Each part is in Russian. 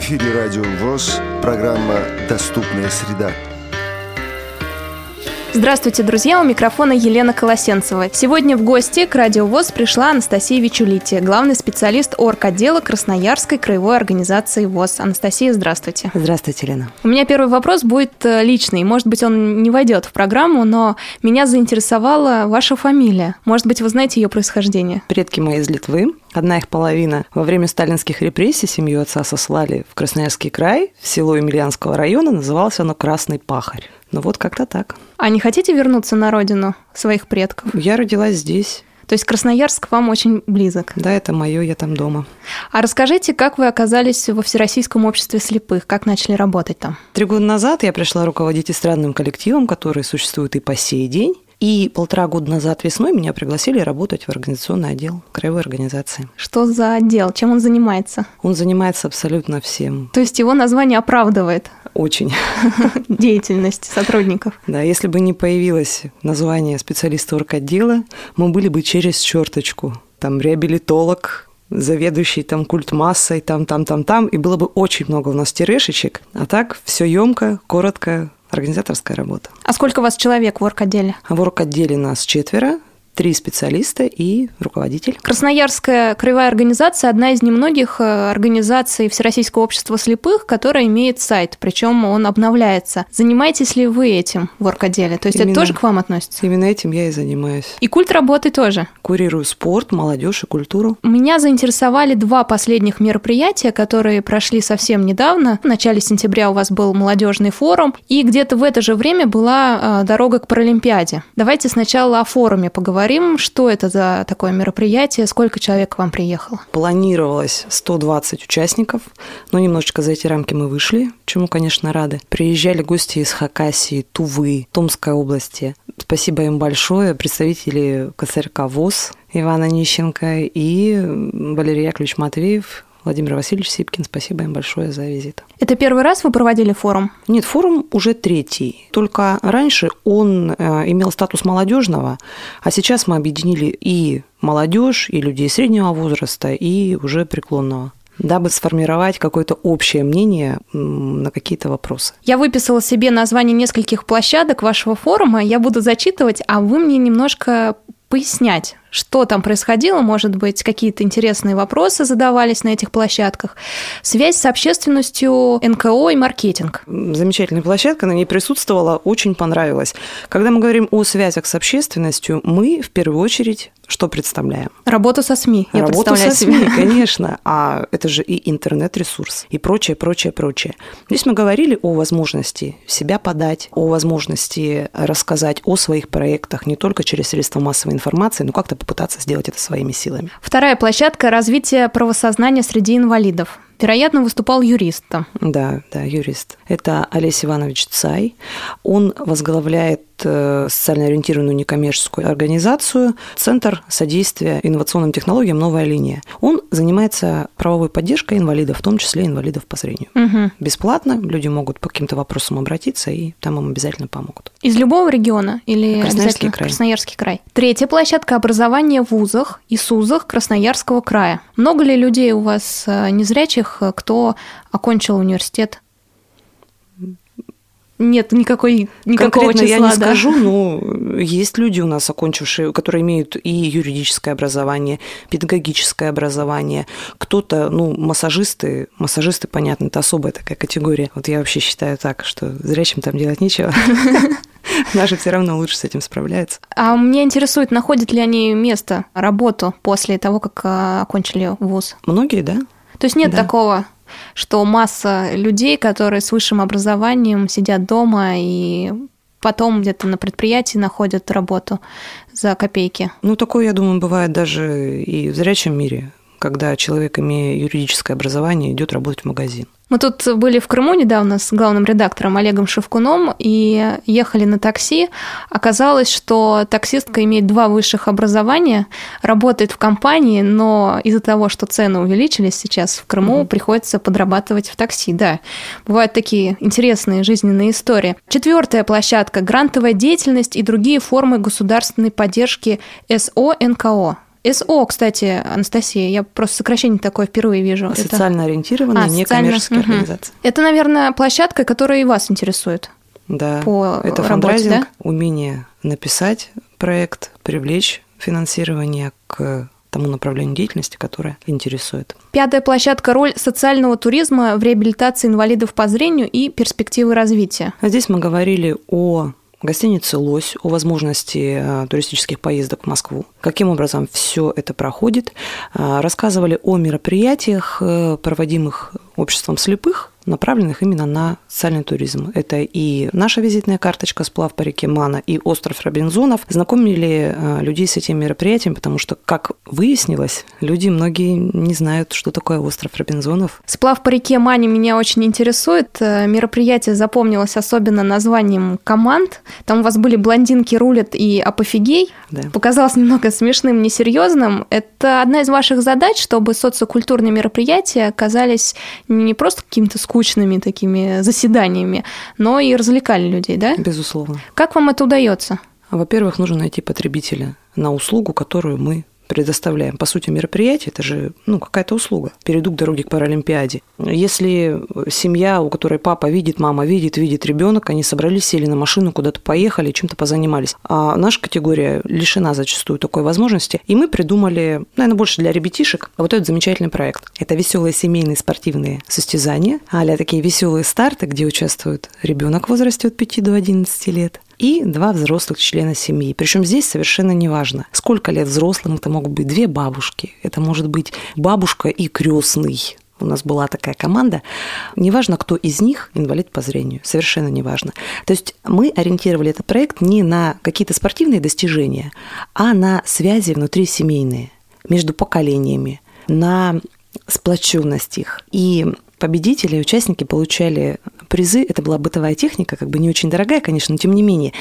эфире Радио ВОЗ, программа «Доступная среда». Здравствуйте, друзья! У микрофона Елена Колосенцева. Сегодня в гости к Радио ВОЗ пришла Анастасия Вичулити, главный специалист орготдела Красноярской краевой организации ВОЗ. Анастасия, здравствуйте. Здравствуйте, Елена. У меня первый вопрос будет э, личный. Может быть, он не войдет в программу, но меня заинтересовала ваша фамилия. Может быть, вы знаете ее происхождение? Предки мои из Литвы. Одна их половина во время сталинских репрессий семью отца сослали в Красноярский край, в село Емельянского района, называлось оно Красный Пахарь. Ну вот как-то так. А не хотите вернуться на родину своих предков? Я родилась здесь. То есть Красноярск вам очень близок? Да, это мое, я там дома. А расскажите, как вы оказались во Всероссийском обществе слепых? Как начали работать там? Три года назад я пришла руководить эстрадным коллективом, который существует и по сей день. И полтора года назад весной меня пригласили работать в организационный отдел краевой организации. Что за отдел? Чем он занимается? Он занимается абсолютно всем. То есть его название оправдывает? Очень. Деятельность сотрудников. Да, если бы не появилось название специалиста орготдела, мы были бы через черточку. Там реабилитолог, заведующий там культ массой, там, там, там, там, и было бы очень много у нас терешечек. А так все емко, коротко, организаторская работа. А сколько у вас человек в орготделе? В орготделе нас четверо, три специалиста и руководитель. Красноярская краевая организация – одна из немногих э, организаций Всероссийского общества слепых, которая имеет сайт, причем он обновляется. Занимаетесь ли вы этим в орготделе? То есть именно, это тоже к вам относится? Именно этим я и занимаюсь. И культ работы тоже? Курирую спорт, молодежь и культуру. Меня заинтересовали два последних мероприятия, которые прошли совсем недавно. В начале сентября у вас был молодежный форум, и где-то в это же время была э, дорога к Паралимпиаде. Давайте сначала о форуме поговорим поговорим, что это за такое мероприятие, сколько человек к вам приехало? Планировалось 120 участников, но немножечко за эти рамки мы вышли, чему, конечно, рады. Приезжали гости из Хакасии, Тувы, Томской области. Спасибо им большое, представители КСРК ВОЗ, Ивана Нищенко и Валерий Яковлевич Матвеев, Владимир Васильевич Сипкин, спасибо им большое за визит. Это первый раз вы проводили форум? Нет, форум уже третий. Только раньше он э, имел статус молодежного, а сейчас мы объединили и молодежь, и людей среднего возраста, и уже преклонного дабы сформировать какое-то общее мнение на какие-то вопросы. Я выписала себе название нескольких площадок вашего форума, я буду зачитывать, а вы мне немножко пояснять, что там происходило, может быть, какие-то интересные вопросы задавались на этих площадках. Связь с общественностью, НКО и маркетинг. Замечательная площадка, на ней присутствовала, очень понравилась. Когда мы говорим о связях с общественностью, мы в первую очередь что представляем? Работу со СМИ. Я Работу со СМИ, себе. конечно. А это же и интернет-ресурс, и прочее, прочее, прочее. Здесь мы говорили о возможности себя подать, о возможности рассказать о своих проектах не только через средства массовой информации, но как-то попытаться сделать это своими силами. Вторая площадка – развитие правосознания среди инвалидов. Вероятно, выступал юристом. Да, да, юрист. Это Олесь Иванович Цай. Он возглавляет социально ориентированную некоммерческую организацию Центр содействия инновационным технологиям «Новая линия». Он занимается правовой поддержкой инвалидов, в том числе инвалидов по зрению. Угу. Бесплатно люди могут по каким-то вопросам обратиться, и там им обязательно помогут. Из любого региона или Красноярский край. Красноярский край. Третья площадка образования в вузах и СУЗах Красноярского края. Много ли людей у вас э, незрячих тех, кто окончил университет? Нет никакой, никакого Конкретно числа. я не да. скажу, но есть люди у нас, окончившие, которые имеют и юридическое образование, педагогическое образование. Кто-то, ну, массажисты, массажисты, понятно, это особая такая категория. Вот я вообще считаю так, что зрячим там делать нечего. Наши все равно лучше с этим справляются. А меня интересует, находят ли они место, работу после того, как а, окончили вуз? Многие, да. То есть нет да. такого, что масса людей, которые с высшим образованием сидят дома и потом где-то на предприятии находят работу за копейки. Ну, такое, я думаю, бывает даже и в зрячем мире, когда человек, имея юридическое образование, идет работать в магазин. Мы тут были в Крыму недавно с главным редактором Олегом Шевкуном и ехали на такси. Оказалось, что таксистка имеет два высших образования, работает в компании, но из-за того, что цены увеличились сейчас в Крыму, mm-hmm. приходится подрабатывать в такси. Да, бывают такие интересные жизненные истории. Четвертая площадка – грантовая деятельность и другие формы государственной поддержки СО НКО. СО, кстати, Анастасия, я просто сокращение такое впервые вижу. Социально ориентированная А, некоммерческая социально, организация. Это, наверное, площадка, которая и вас интересует. Да, По это работе, фандрайзинг, да? умение написать проект, привлечь финансирование к тому направлению деятельности, которое интересует. Пятая площадка – роль социального туризма в реабилитации инвалидов по зрению и перспективы развития. А здесь мы говорили о гостинице «Лось», о возможности э, туристических поездок в Москву, каким образом все это проходит. А, Рассказывали о мероприятиях, э, проводимых обществом слепых, направленных именно на социальный туризм. Это и наша визитная карточка «Сплав по реке Мана» и «Остров Робинзонов». Знакомили э, людей с этим мероприятием, потому что, как выяснилось, люди многие не знают, что такое «Остров Робинзонов». Сплав по реке Мани меня очень интересует. Э, Мероприятие запомнилось особенно названием команд. Там у вас были блондинки рулят и апофигей. Да. Показалось немного смешным, несерьезным. Это одна из ваших задач, чтобы социокультурные мероприятия оказались не просто какими-то скучными такими заседаниями, но и развлекали людей, да? Безусловно. Как вам это удается? Во-первых, нужно найти потребителя на услугу, которую мы предоставляем. По сути, мероприятие – это же ну, какая-то услуга. Перейду к дороге к Паралимпиаде. Если семья, у которой папа видит, мама видит, видит ребенок, они собрались, сели на машину, куда-то поехали, чем-то позанимались. А наша категория лишена зачастую такой возможности. И мы придумали, наверное, больше для ребятишек, вот этот замечательный проект. Это веселые семейные спортивные состязания, а такие веселые старты, где участвует ребенок в возрасте от 5 до 11 лет и два взрослых члена семьи. Причем здесь совершенно не важно, сколько лет взрослым. Это могут быть две бабушки, это может быть бабушка и крестный. У нас была такая команда. Неважно, кто из них инвалид по зрению. Совершенно неважно. То есть мы ориентировали этот проект не на какие-то спортивные достижения, а на связи внутри семейные, между поколениями, на сплоченность их. И победители и участники получали призы. Это была бытовая техника, как бы не очень дорогая, конечно, но тем не менее.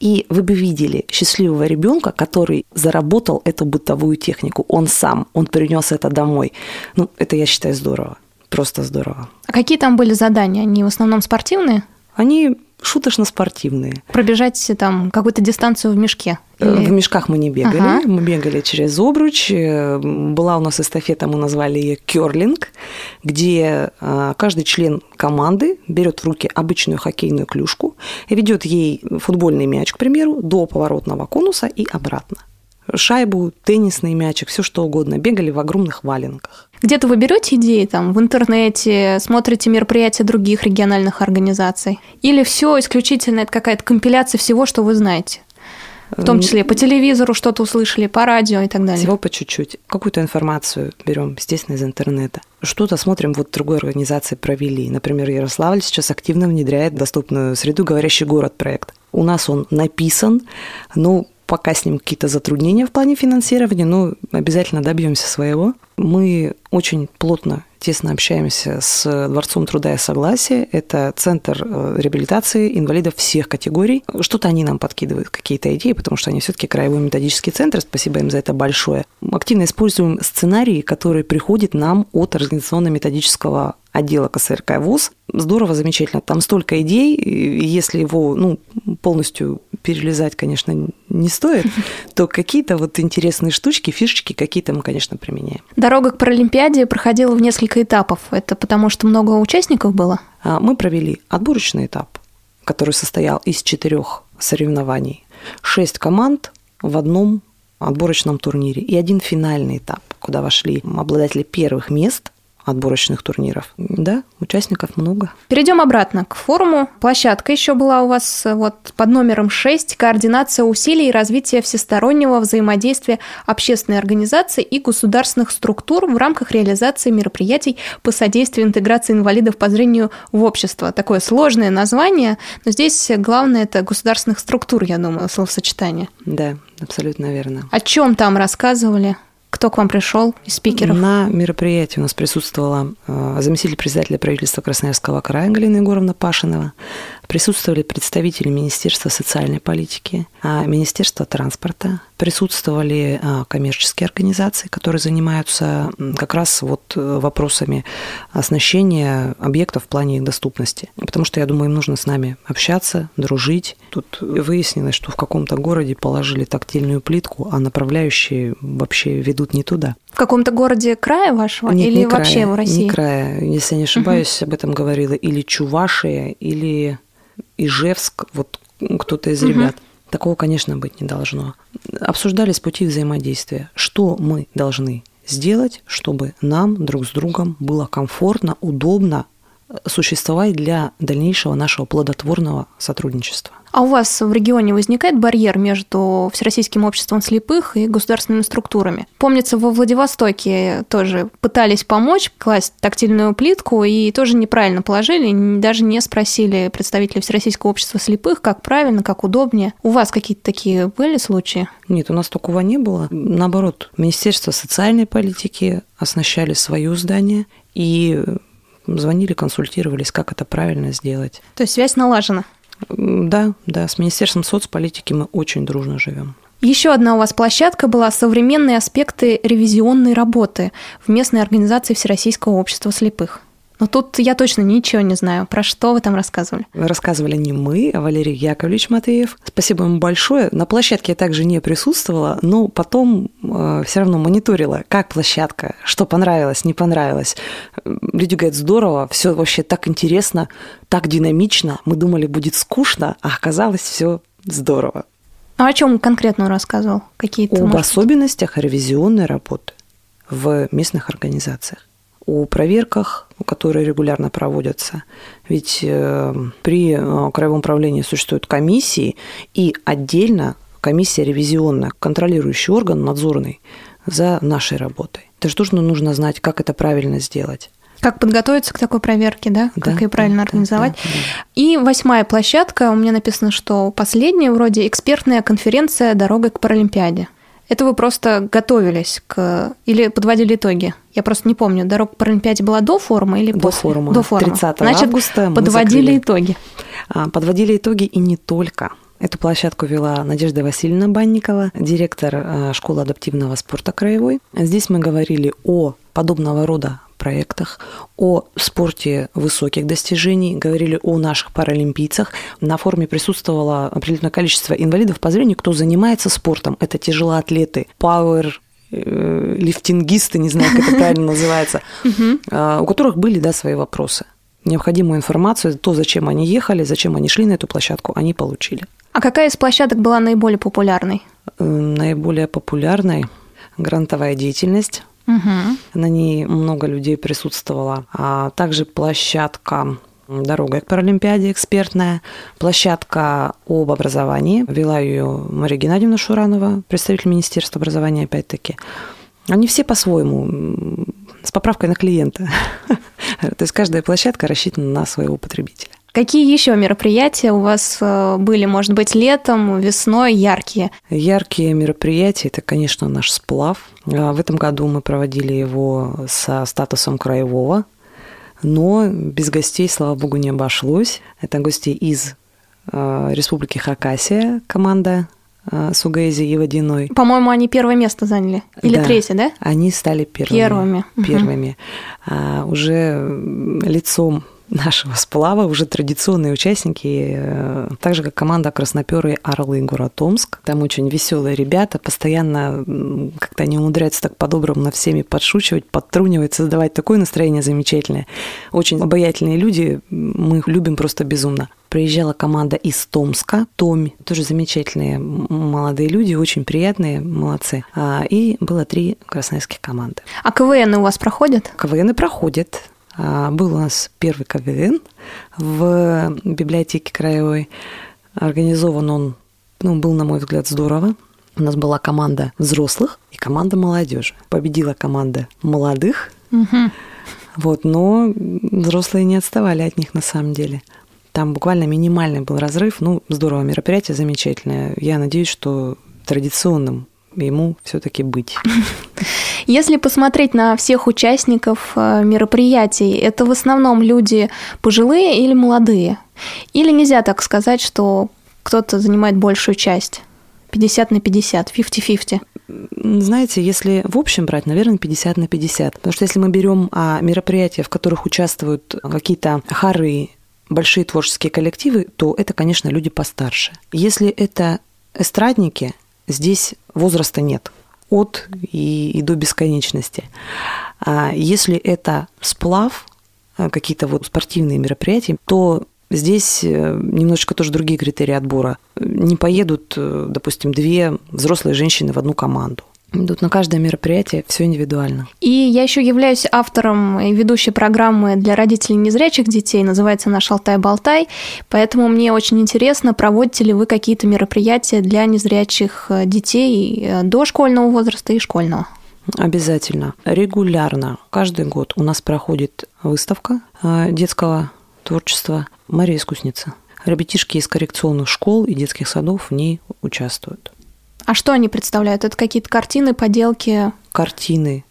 И вы бы видели счастливого ребенка, который заработал эту бытовую технику. Он сам, он принес это домой. Ну, это я считаю здорово. Просто здорово. А какие там были задания? Они в основном спортивные? Они шуточно-спортивные. Пробежать там какую-то дистанцию в мешке? Или- В мешках мы не бегали, Ага. мы бегали через обруч. Э, Была у нас эстафета, мы назвали ее керлинг, где э, каждый член команды берет в руки обычную хоккейную клюшку и ведет ей футбольный мяч, к примеру, до поворотного конуса и обратно. Шайбу, теннисный мячик, все что угодно. Бегали в огромных валенках. Где-то вы берете идеи там в интернете, смотрите мероприятия других региональных организаций? Или все исключительно это какая-то компиляция всего, что вы знаете? В том числе по телевизору что-то услышали, по радио и так далее. Всего по чуть-чуть. Какую-то информацию берем, естественно, из интернета. Что-то смотрим, вот другой организации провели. Например, Ярославль сейчас активно внедряет доступную среду «Говорящий город» проект. У нас он написан, но пока с ним какие-то затруднения в плане финансирования, но обязательно добьемся своего. Мы очень плотно тесно общаемся с Дворцом труда и согласия. Это центр э, реабилитации инвалидов всех категорий. Что-то они нам подкидывают, какие-то идеи, потому что они все-таки краевой методический центр. Спасибо им за это большое. Активно используем сценарии, которые приходят нам от организационно-методического отдела КСРК ВУЗ. Здорово, замечательно. Там столько идей, если его ну, полностью перелезать, конечно, не стоит, то какие-то вот интересные штучки, фишечки какие-то мы, конечно, применяем. Дорога к Паралимпиаде проходила в несколько этапов. Это потому, что много участников было? А, Мы провели отборочный этап, который состоял из четырех соревнований. Шесть команд в одном отборочном турнире и один финальный этап, куда вошли обладатели первых мест отборочных турниров. Да, участников много. Перейдем обратно к форуму. Площадка еще была у вас э, вот под номером 6. Координация усилий и развития всестороннего взаимодействия общественной организации и государственных структур в рамках реализации мероприятий по содействию интеграции инвалидов по зрению в общество. Такое сложное название, но здесь главное это государственных структур, я думаю, словосочетание. Да, абсолютно верно. О чем там рассказывали? Кто к вам пришел из спикеров? На мероприятии у нас присутствовала э, заместитель председателя правительства Красноярского края Галина Егоровна Пашинова, Присутствовали представители Министерства социальной политики, а, Министерства транспорта, присутствовали а, коммерческие организации, которые занимаются как раз вот э, вопросами оснащения объектов в плане их доступности. Потому что, я думаю, им нужно с нами общаться, дружить. Тут выяснилось, что в каком-то городе положили тактильную плитку, а направляющие вообще ведут не туда. В каком-то городе края вашего Нет, или не вообще края, в России? Не края, если я не ошибаюсь, об этом говорила или Чувашия, или Ижевск, вот кто-то из ребят. Такого, конечно, быть не должно. Обсуждались пути взаимодействия. Что мы должны сделать, чтобы нам друг с другом было комфортно, удобно существовать для дальнейшего нашего плодотворного сотрудничества. А у вас в регионе возникает барьер между Всероссийским обществом слепых и государственными структурами? Помнится, во Владивостоке тоже пытались помочь класть тактильную плитку и тоже неправильно положили, даже не спросили представителей Всероссийского общества слепых, как правильно, как удобнее. У вас какие-то такие были случаи? Нет, у нас такого не было. Наоборот, Министерство социальной политики оснащали свое здание и звонили, консультировались, как это правильно сделать. То есть связь налажена? Да, да, с Министерством соцполитики мы очень дружно живем. Еще одна у вас площадка была «Современные аспекты ревизионной работы» в местной организации Всероссийского общества слепых. Но тут я точно ничего не знаю. Про что вы там рассказывали? Рассказывали не мы, а Валерий Яковлевич Матвеев. Спасибо ему большое. На площадке я также не присутствовала, но потом э, все равно мониторила, как площадка, что понравилось, не понравилось. Люди говорят, здорово, все вообще так интересно, так динамично. Мы думали, будет скучно, а оказалось все здорово. А о чем конкретно он рассказывал? Какие-то, Об может... особенностях ревизионной работы в местных организациях о проверках, которые регулярно проводятся. Ведь э, при э, краевом управлении существуют комиссии и отдельно комиссия ревизионная, контролирующий орган, надзорный за нашей работой. Это же тоже нужно знать, как это правильно сделать. Как подготовиться к такой проверке, да? Да, как ее правильно да, организовать. да, да. И восьмая площадка, у меня написано, что последняя вроде экспертная конференция «Дорога к Паралимпиаде». Это вы просто готовились к... Или подводили итоги? Я просто не помню, дорога к Паралимпиаде была до форума или До после? форума. До форума. 30 Значит, августа мы подводили закрыли. итоги. А, Подводили итоги и не только. Эту площадку вела Надежда Васильевна Банникова, директор а, школы адаптивного спорта краевой. Здесь мы говорили о подобного рода проектах, о спорте высоких достижений, говорили о наших паралимпийцах. На форуме присутствовало определенное количество инвалидов по зрению, кто занимается спортом. Это тяжелоатлеты, пауэр, э, лифтингисты, не знаю, как это правильно называется, а, у которых были да, свои вопросы. Необходимую информацию, то, зачем они ехали, зачем они шли на эту площадку, они получили. А какая из площадок была наиболее популярной? Э, Наиболее популярной грантовая деятельность. Угу. На ней много людей присутствовало. А также площадка Дорога к Паралимпиаде экспертная, площадка об образовании. Вела ее Мария Геннадьевна Шуранова, представитель Министерства образования опять-таки. Они все по-своему, с поправкой на клиента. То есть каждая площадка рассчитана на своего потребителя. Какие еще мероприятия у вас э, были, может быть, летом, весной, яркие? Яркие мероприятия – это, конечно, наш сплав. А В этом году мы проводили его со статусом краевого, но без гостей, слава богу, не обошлось. Это гости из э, Республики Хакасия, команда э, Сугэйзи и Водяной. По-моему, они первое место заняли. Или Да. третье, да? Они стали первыми. Первыми. Первыми. А, уже лицом нашего сплава уже традиционные участники, э, так же как команда красноперые Орлы город Томск. Там очень веселые ребята, постоянно как-то они умудряются так по-доброму над всеми подшучивать, подтрунивать, создавать такое настроение замечательное. Очень обаятельные люди, мы их любим просто безумно. Приезжала команда из Томска, Томь, тоже замечательные молодые люди, очень приятные, молодцы. А, И было три красноярских команды. А КВН у вас проходят? КВН и проходит. А, Был у нас первый КВН в библиотеке краевой. Организован он, ну, был, на мой взгляд, здорово. У нас была команда взрослых и команда молодежи. Победила команда молодых, Мгм. вот, но взрослые не отставали от них на самом деле. Там буквально минимальный был разрыв. Ну, здорово, мероприятие замечательное. Я надеюсь, что традиционным ему все-таки быть. Если посмотреть на всех участников э, мероприятий, это в основном люди пожилые или молодые? Или нельзя так сказать, что кто-то занимает большую часть? 50 на 50, 50-50. Знаете, если в общем брать, наверное, 50 на 50. Потому что если мы берем а, мероприятия, в которых участвуют какие-то хоры, большие творческие коллективы, то это, конечно, люди постарше. Если это эстрадники, здесь возраста нет от и, и до бесконечности. А если это сплав, а, какие-то вот спортивные мероприятия, то Здесь э, немножечко тоже другие критерии отбора. Не поедут, э, допустим, две взрослые женщины в одну команду. Идут на каждое мероприятие, все индивидуально. И я еще являюсь автором и ведущей программы для родителей незрячих детей, называется она «Шалтай-болтай», поэтому мне очень интересно, проводите ли вы какие-то мероприятия для незрячих э, детей дошкольного возраста и школьного? Обязательно. Регулярно. Каждый год у нас проходит выставка детского творчества Мария Искусница. Ребятишки из коррекционных школ и детских садов в ней участвуют. А что они представляют? Это какие-то картины, поделки? Картины,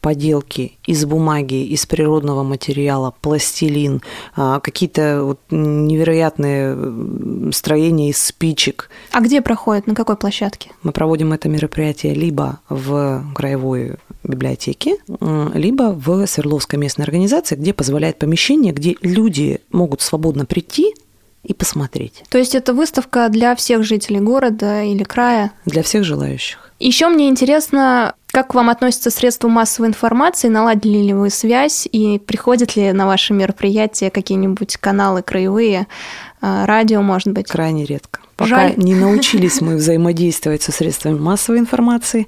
поделки из бумаги, из природного материала, пластилин, а, какие-то вот невероятные строения из спичек. А где проходит? На какой площадке? Мы проводим это мероприятие либо в краевой библиотеке, либо в Свердловской местной организации, где позволяет помещение, где люди могут свободно прийти и посмотреть. То есть это выставка для всех жителей города или края? Для всех желающих. Еще мне интересно, как к вам относятся средства массовой информации? Наладили ли вы связь? И приходят ли на ваши мероприятия какие-нибудь каналы краевые, э, радио, может быть? Крайне редко. Пока Жаль. не научились мы взаимодействовать со средствами массовой информации,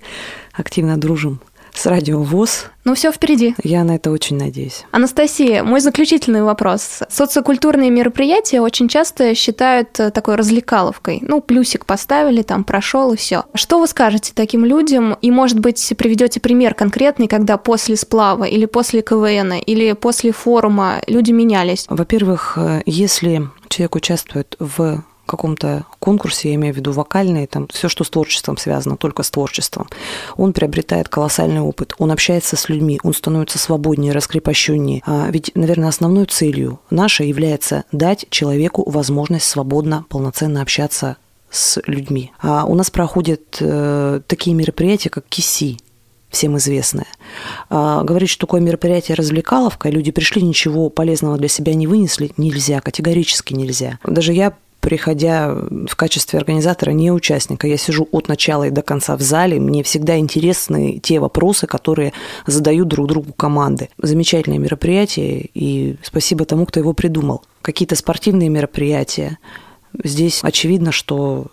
активно дружим с радио ВОЗ. Ну, все впереди. Я на это очень надеюсь. Анастасия, мой заключительный вопрос. Социокультурные мероприятия очень часто считают э, такой развлекаловкой. Ну, плюсик поставили, там прошел и все. Что вы скажете таким людям? И, может быть, приведете пример конкретный, когда после сплава или после КВН или после форума люди менялись? Во-первых, э, если человек участвует в каком-то конкурсе, я имею в виду вокальный, там все, что с творчеством связано, только с творчеством, он приобретает колоссальный опыт, он общается с людьми, он становится свободнее, раскрепощеннее. А ведь, наверное, основной целью нашей является дать человеку возможность свободно, полноценно общаться с людьми. А у нас проходят э, такие мероприятия, как КИСИ, всем известное. А, говорить, что такое мероприятие развлекаловка, люди пришли, ничего полезного для себя не вынесли, нельзя, категорически нельзя. Даже я приходя в качестве организатора, не участника. Я сижу от начала и до конца в зале. Мне всегда интересны те вопросы, которые задают друг другу команды. Замечательное мероприятие, и спасибо тому, кто его придумал. Какие-то спортивные мероприятия. Здесь очевидно, что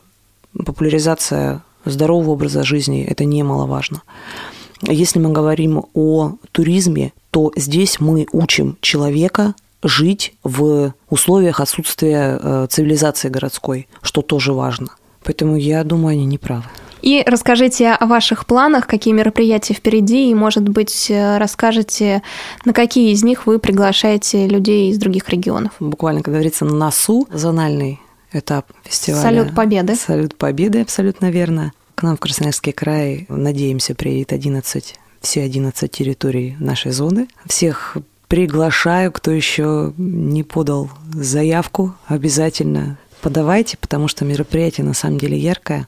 популяризация здорового образа жизни – это немаловажно. Если мы говорим о туризме, то здесь мы учим человека жить в условиях отсутствия э, цивилизации городской, что тоже важно. Поэтому я думаю, они не правы. И расскажите о ваших планах, какие мероприятия впереди, и, может быть, э, расскажете, на какие из них вы приглашаете людей из других регионов. Буквально, как говорится, на носу зональный этап фестиваля. Салют Победы. Салют Победы, абсолютно верно. К нам в Красноярский край, надеемся, приедет 11 все 11 территорий нашей зоны. Всех приглашаю, кто еще не подал заявку, обязательно подавайте, потому что мероприятие на самом деле яркое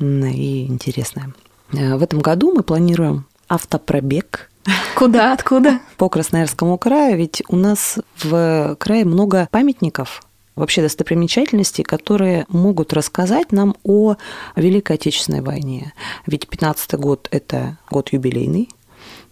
и интересное. Э, в этом году мы планируем автопробег. Куда, откуда? По Красноярскому краю, ведь у нас в крае много памятников, вообще достопримечательностей, которые могут рассказать нам о Великой Отечественной войне. Ведь 15 год – это год юбилейный,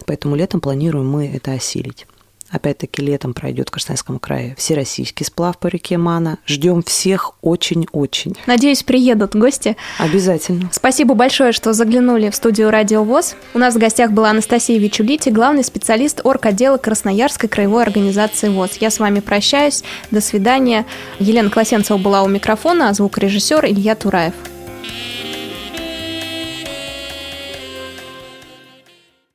поэтому летом планируем мы это осилить. Опять-таки летом пройдет в Красноярском крае всероссийский сплав по реке Мана. Ждем всех очень-очень. Надеюсь, приедут гости. Обязательно. Спасибо большое, что заглянули в студию Радио ВОЗ. У нас в гостях была Анастасия Вичулити, главный специалист орготдела Красноярской краевой организации ВОЗ. Я с вами прощаюсь. До свидания. Елена Класенцева была у микрофона, а звукорежиссер Илья Тураев.